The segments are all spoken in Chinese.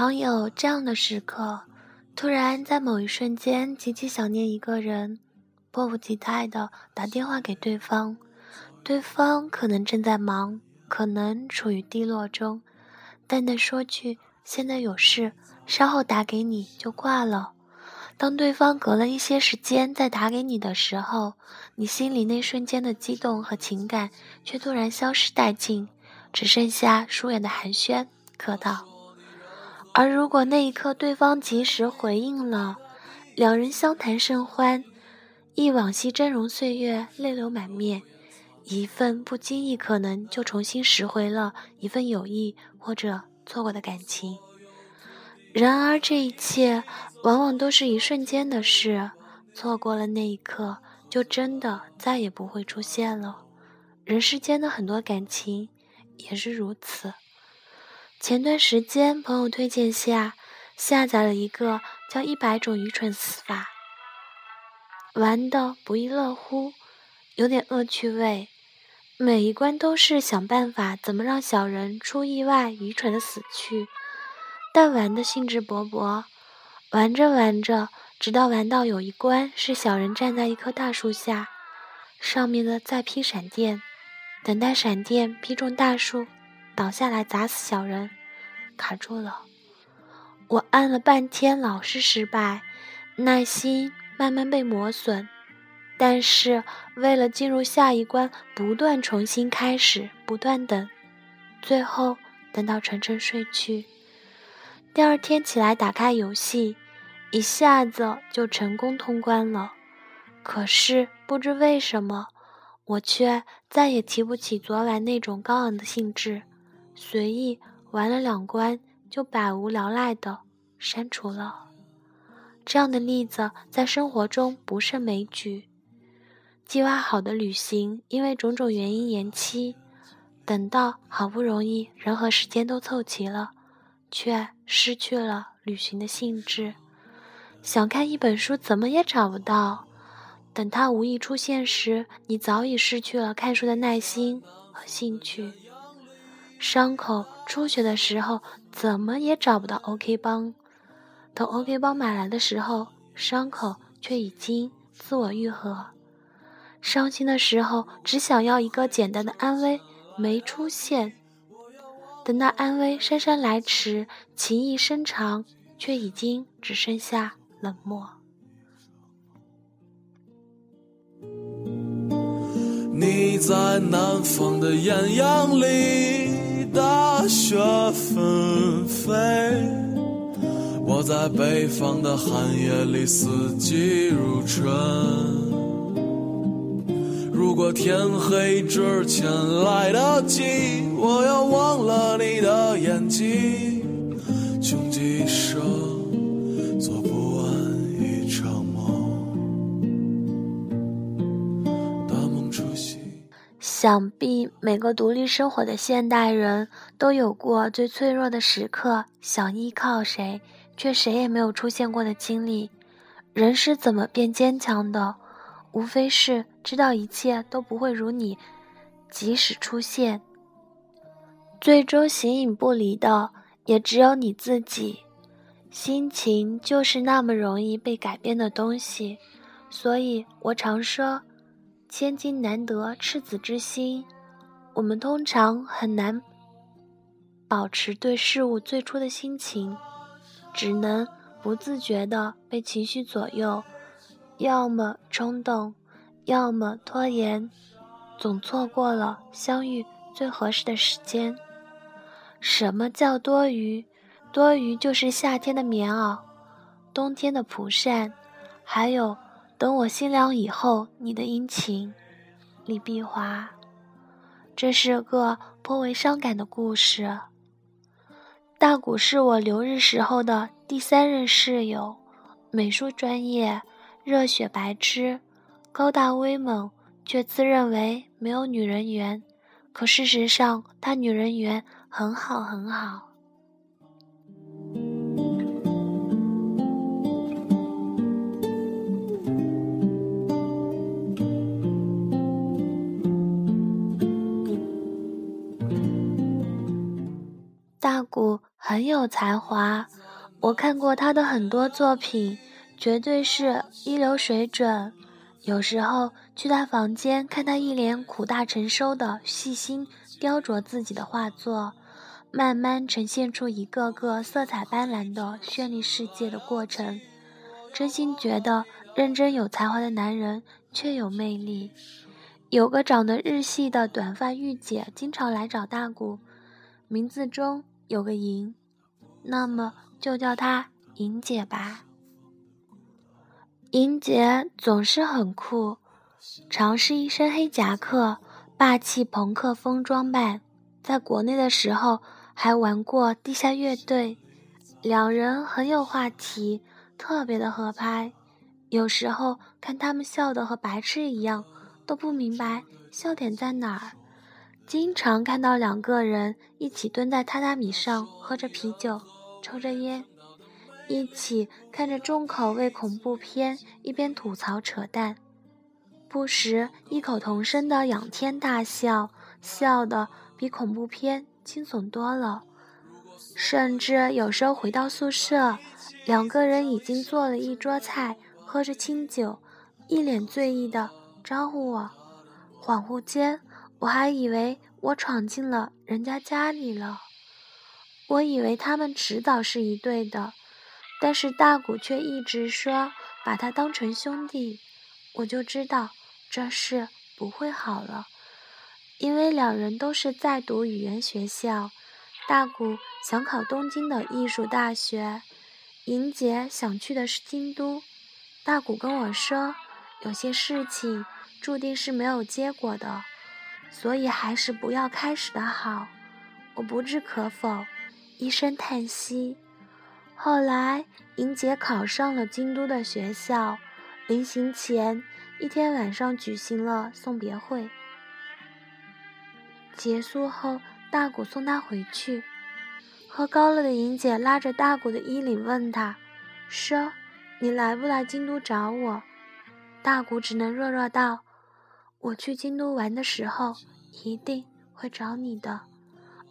常有这样的时刻，突然在某一瞬间极其想念一个人，迫不及待的打电话给对方，对方可能正在忙，可能处于低落中，淡淡说句“现在有事，稍后打给你”就挂了。当对方隔了一些时间再打给你的时候，你心里那瞬间的激动和情感却突然消失殆尽，只剩下疏远的寒暄、客套。而如果那一刻对方及时回应了，两人相谈甚欢，忆往昔峥嵘岁月，泪流满面，一份不经意可能就重新拾回了一份友谊或者错过的感情。然而这一切往往都是一瞬间的事，错过了那一刻，就真的再也不会出现了。人世间的很多感情也是如此。前段时间，朋友推荐下下载了一个叫《一百种愚蠢死法》，玩的不亦乐乎，有点恶趣味。每一关都是想办法怎么让小人出意外、愚蠢的死去。但玩的兴致勃勃，玩着玩着，直到玩到有一关是小人站在一棵大树下，上面的在劈闪电，等待闪电劈中大树，倒下来砸死小人，卡住了。我按了半天，老是失败，耐心慢慢被磨损，但是为了进入下一关，不断重新开始，不断等，最后等到沉沉睡去。第二天起来打开游戏，一下子就成功通关了。可是不知为什么，我却再也提不起昨晚那种高昂的兴致，随意玩了两关就百无聊赖的删除了。这样的例子在生活中不胜枚举。计划好的旅行因为种种原因延期，等到好不容易人和时间都凑齐了。却失去了旅行的兴致，想看一本书怎么也找不到。等它无意出现时，你早已失去了看书的耐心和兴趣。伤口出血的时候，怎么也找不到 OK 帮。等 OK 帮买来的时候，伤口却已经自我愈合。伤心的时候，只想要一个简单的安慰，没出现。等那安慰姗姗来迟，情意深长，却已经只剩下冷漠。你在南方的艳阳里，大雪纷飞；我在北方的寒夜里，四季如春。如果天黑之前来得及，我要忘了你的眼睛。穷极一生，想必每个独立生活的现代人都有过最脆弱的时刻，想依靠谁，却谁也没有出现过的经历。人是怎么变坚强的？无非是知道一切都不会如你即使出现，最终形影不离的也只有你自己。心情就是那么容易被改变的东西，所以我常说，千金难得赤子之心。我们通常很难保持对事物最初的心情，只能不自觉地被情绪左右。要么冲动，要么拖延，总错过了相遇最合适的时间。什么叫多余？多余就是夏天的棉袄，冬天的蒲扇，还有等我心凉以后你的殷勤。李碧华，这是个颇为伤感的故事。大谷是我留日时候的第三任室友，美术专业，热血白痴，高大威猛，却自认为没有女人缘。可事实上，他女人缘很好很好。大谷很有才华，我看过他的很多作品，绝对是一流水准。有时候去他房间看他一脸苦大成收的细心雕琢自己的画作，慢慢呈现出一个个色彩斑斓的绚丽世界的过程，真心觉得认真有才华的男人却有魅力。有个长得日系的短发御姐经常来找大谷，名字中。有个莹，那么就叫她莹姐吧。莹姐总是很酷，常是一身黑夹克，霸气朋克风装扮。在国内的时候还玩过地下乐队，两人很有话题，特别的合拍。有时候看他们笑得和白痴一样，都不明白笑点在哪儿。经常看到两个人一起蹲在榻榻米上，喝着啤酒，抽着烟，一起看着重口味恐怖片，一边吐槽扯淡，不时异口同声的仰天大笑，笑得比恐怖片惊悚多了。甚至有时候回到宿舍，两个人已经做了一桌菜，喝着清酒，一脸醉意的招呼我，恍惚间。我还以为我闯进了人家家里了，我以为他们迟早是一对的，但是大谷却一直说把他当成兄弟，我就知道这事不会好了，因为两人都是在读语言学校，大谷想考东京的艺术大学，莹姐想去的是京都，大谷跟我说有些事情注定是没有结果的。所以还是不要开始的好，我不置可否，一声叹息。后来，莹姐考上了京都的学校，临行前一天晚上举行了送别会。结束后，大谷送她回去，喝高了的莹姐拉着大谷的衣领问他：“说，你来不来京都找我？”大谷只能弱弱道。我去京都玩的时候，一定会找你的。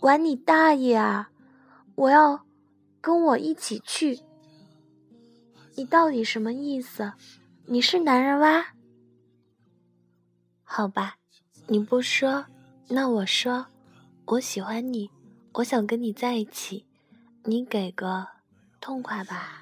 玩你大爷啊！我要跟我一起去。你到底什么意思？你是男人哇？好吧，你不说，那我说，我喜欢你，我想跟你在一起，你给个痛快吧。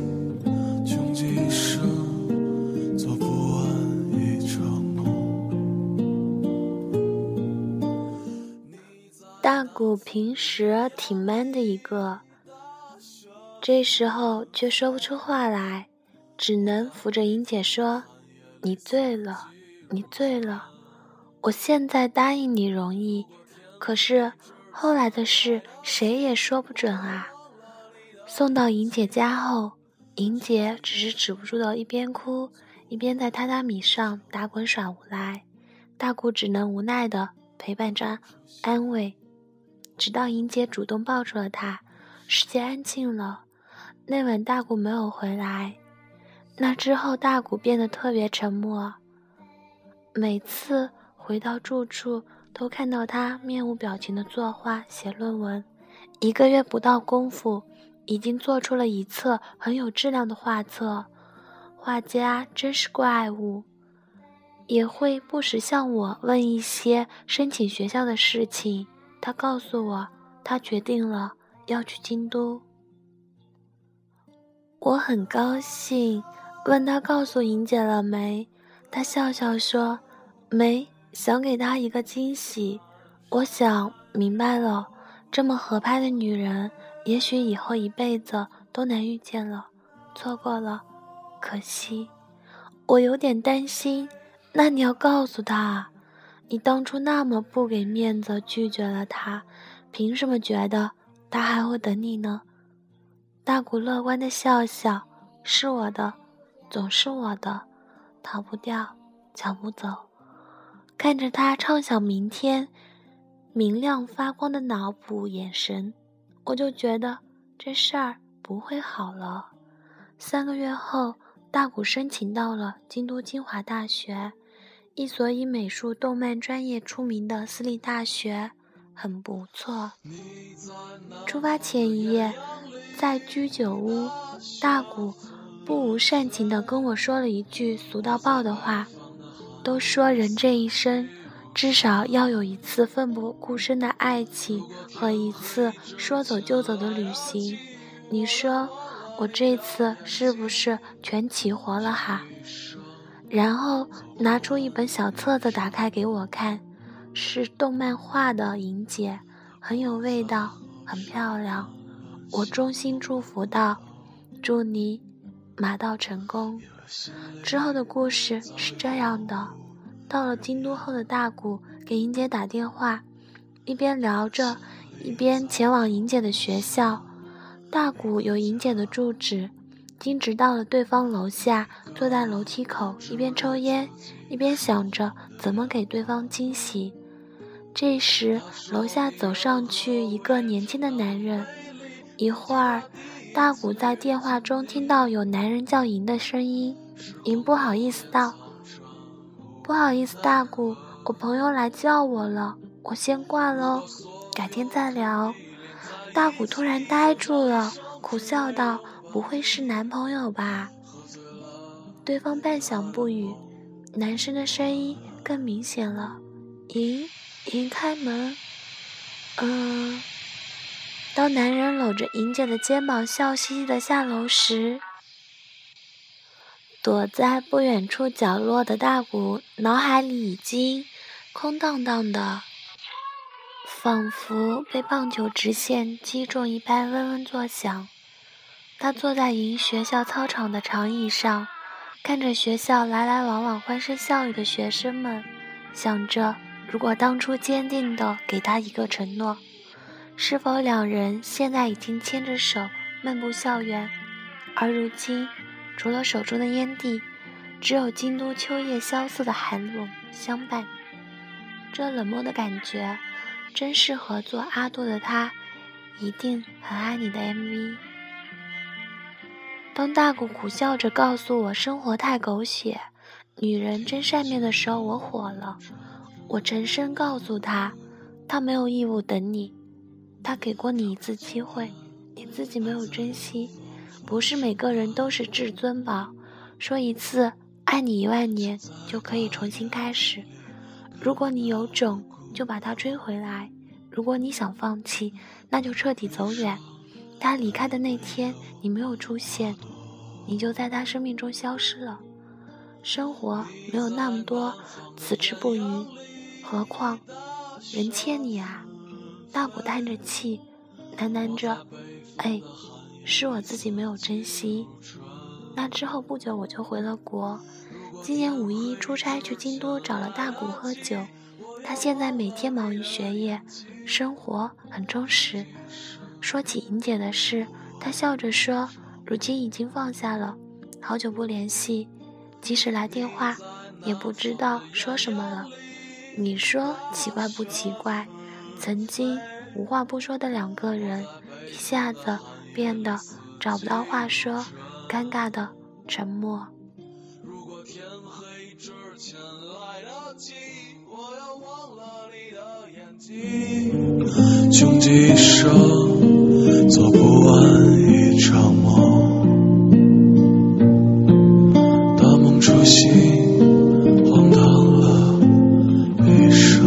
大谷平时挺 man 的一个，这时候却说不出话来，只能扶着莹姐说：“你醉了，你醉了。我现在答应你容易，可是后来的事谁也说不准啊。”送到莹姐家后，莹姐只是止不住的一边哭一边在榻榻米上打滚耍无赖，大谷只能无奈的陪伴着安慰。直到莹姐主动抱住了他，世界安静了。那晚大谷没有回来，那之后大谷变得特别沉默。每次回到住处，都看到他面无表情的作画、写论文。一个月不到功夫，已经做出了一册很有质量的画册。画家真是怪物，也会不时向我问一些申请学校的事情。他告诉我，他决定了要去京都。我很高兴，问他告诉莹姐了没？他笑笑说：“没，想给她一个惊喜。”我想明白了，这么合拍的女人，也许以后一辈子都难遇见了，错过了，可惜。我有点担心，那你要告诉他，你当初那么不给面子拒绝了他，凭什么觉得他还会等你呢？大谷乐观的笑笑，是我的，总是我的，逃不掉，抢不走。看着他畅想明天。明亮发光的脑补眼神，我就觉得这事儿不会好了。三个月后，大谷申请到了京都精华大学，一所以美术动漫专业出名的私立大学，很不错。出发前一夜，在居酒屋，大谷不无煽情地跟我说了一句俗到爆的话：“都说人这一生。”至少要有一次奋不顾身的爱情和一次说走就走的旅行。你说我这次是不是全齐活了哈？然后拿出一本小册子，打开给我看，是动漫画的莹姐，很有味道，很漂亮。我衷心祝福道：“祝你马到成功。”之后的故事是这样的。到了京都后的大谷给莹姐打电话，一边聊着，一边前往莹姐的学校。大谷有莹姐的住址，径直到了对方楼下，坐在楼梯口，一边抽烟，一边想着怎么给对方惊喜。这时，楼下走上去一个年轻的男人。一会儿，大谷在电话中听到有男人叫莹的声音，莹不好意思道。不好意思，大谷，我朋友来叫我了，我先挂喽，改天再聊。大谷突然呆住了，苦笑道：“不会是男朋友吧？”对方半晌不语，男生的声音更明显了：“莹，莹，开门。”嗯。当男人搂着莹姐的肩膀，笑嘻嘻的下楼时。躲在不远处角落的大谷脑海里已经空荡荡的，仿佛被棒球直线击中一般，嗡嗡作响。他坐在银学校操场的长椅上，看着学校来来往往欢声笑语的学生们，想着如果当初坚定的给他一个承诺，是否两人现在已经牵着手漫步校园，而如今。除了手中的烟蒂，只有京都秋夜萧瑟的寒冷相伴。这冷漠的感觉，真适合做阿杜的他，一定很爱你的 MV。当大姑苦笑着告诉我生活太狗血，女人真善变的时候，我火了。我沉声告诉他，他没有义务等你，他给过你一次机会，你自己没有珍惜。不是每个人都是至尊宝，说一次爱你一万年就可以重新开始。如果你有种，就把它追回来；如果你想放弃，那就彻底走远。他离开的那天，你没有出现，你就在他生命中消失了。生活没有那么多此之不渝，何况人欠你啊！大谷叹着气，喃喃着：“哎。”是我自己没有珍惜。那之后不久，我就回了国。今年五一出差去京都，找了大谷喝酒。他现在每天忙于学业，生活很充实。说起莹姐的事，她笑着说：“如今已经放下了，好久不联系，即使来电话，也不知道说什么了。”你说奇怪不奇怪？曾经无话不说的两个人，一下子。变得找不到话说，尴尬的沉默。穷极一生做不完一场梦，大梦初醒，荒唐了一生。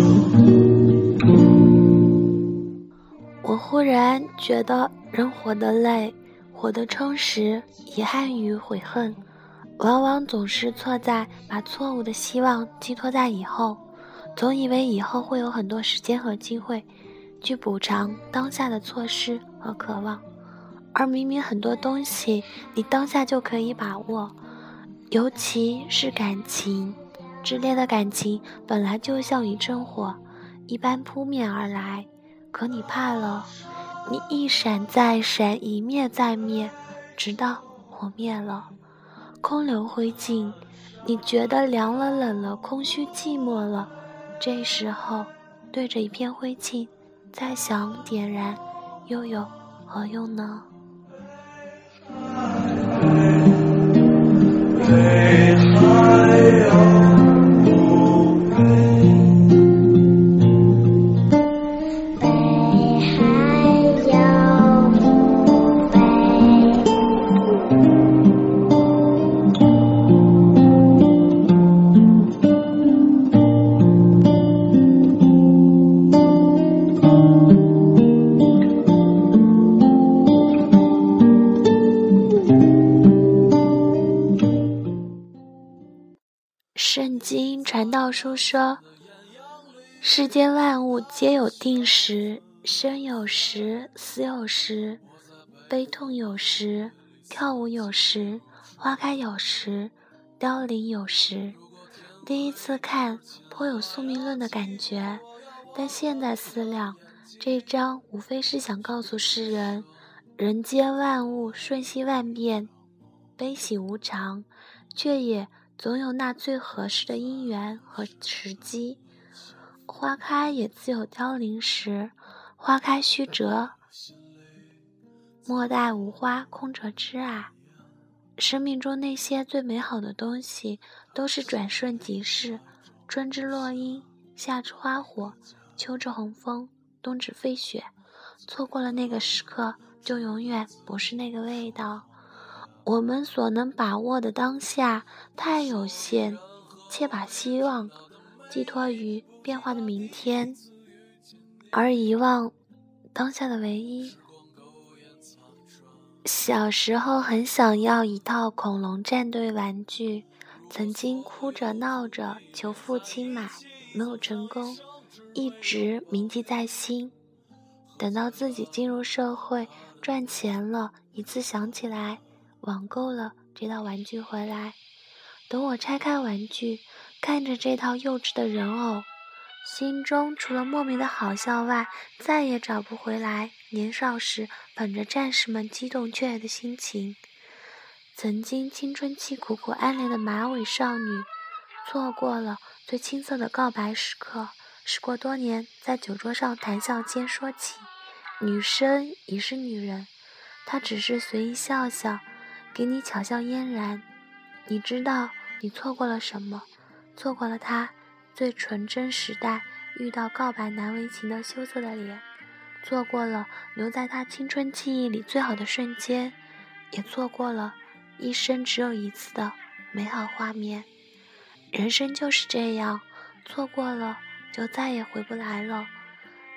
我忽然觉得。人活得累，活。得充实，遗憾与悔恨，往往总是错在把错误的希望寄托在以后，总以为以后会有很多时间和机会，去补偿当下的错失和渴望，而明明很多东西你当下就可以把握，尤其是感情，炽烈的感情本来就像一阵火，一般扑面而来，可你怕了。你一闪再闪，一灭再灭，直到火灭了，空留灰烬。你觉得凉了、冷了、空虚、寂寞了，这时候对着一片灰烬，再想点燃，又有何用呢？书说：“世间万物皆有定时，生有时，死有时；悲痛有时，跳舞有时，花开有时，凋零有时。”第一次看颇有宿命论的感觉，但现在思量，这章无非是想告诉世人：人间万物瞬息万变，悲喜无常，却也。总有那最合适的因缘和时机，花开也自有凋零时，花开须折，莫待无花空折枝啊！生命中那些最美好的东西，都是转瞬即逝。春之落樱，夏之花火，秋之红枫，冬之飞雪，错过了那个时刻，就永远不是那个味道。我们所能把握的当下太有限，且把希望寄托于变化的明天，而遗忘当下的唯一。小时候很想要一套恐龙战队玩具，曾经哭着闹着求父亲买，没有成功，一直铭记在心。等到自己进入社会赚钱了，一次想起来。网购了这套玩具回来，等我拆开玩具，看着这套幼稚的人偶，心中除了莫名的好笑外，再也找不回来年少时捧着战士们激动雀跃的心情。曾经青春期苦苦暗恋的马尾少女，错过了最青涩的告白时刻。时过多年，在酒桌上谈笑间说起，女生已是女人，她只是随意笑笑。给你巧笑嫣然，你知道你错过了什么？错过了他最纯真时代遇到告白难为情的羞涩的脸，错过了留在他青春记忆里最好的瞬间，也错过了一生只有一次的美好画面。人生就是这样，错过了就再也回不来了。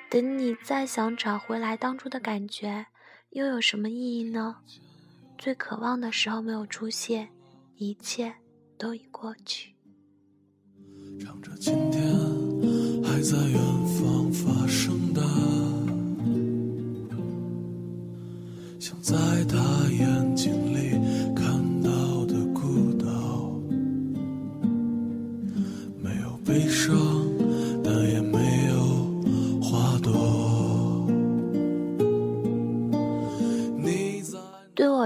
等你再想找回来当初的感觉，又有什么意义呢？最渴望的时候没有出现，一切都已过去。唱着今天还在远方发生的，想在他眼睛里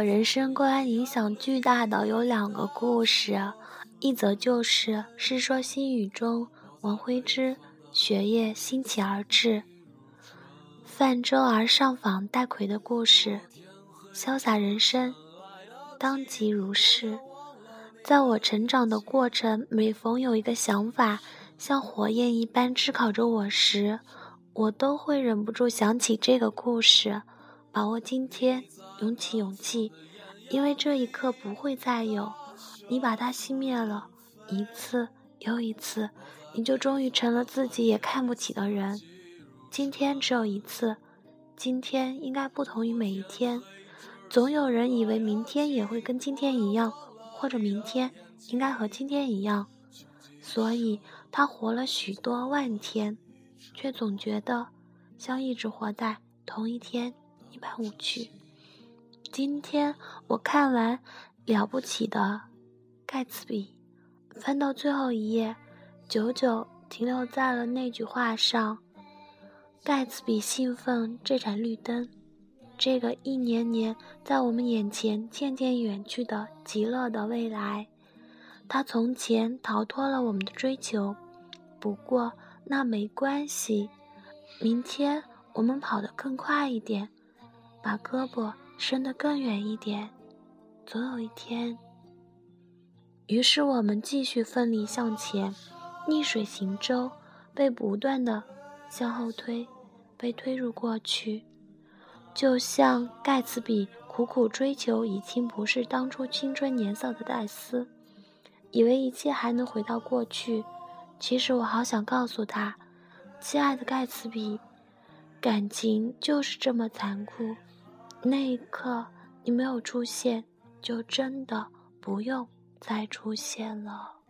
人生观影响巨大的有两个故事，一则就是《世说新语》中王徽之学业兴起而至，泛舟而上访戴逵的故事。潇洒人生，当即如是。在我成长的过程，每逢有一个想法像火焰一般炙烤着我时，我都会忍不住想起这个故事，把握今天。涌起勇气，因为这一刻不会再有。你把它熄灭了，一次又一次，你就终于成了自己也看不起的人。今天只有一次，今天应该不同于每一天。总有人以为明天也会跟今天一样，或者明天应该和今天一样，所以他活了许多万天，却总觉得像一直活在同一天一般无趣。今天我看完《了不起的盖茨比》，翻到最后一页，久久停留在了那句话上。盖茨比兴奋这盏绿灯，这个一年年在我们眼前渐渐远去的极乐的未来。他从前逃脱了我们的追求，不过那没关系。明天我们跑得更快一点，把胳膊伸得更远一点。总有一天，于是我们继续奋力向前，逆水行舟，被不断的。向后推，被推入过去，就像盖茨比苦苦追求已经不是当初青春年少的戴斯，以为一切还能回到过去。其实我好想告诉他，亲爱的盖茨比，感情就是这么残酷。那一刻你没有出现，就真的不用再出现了。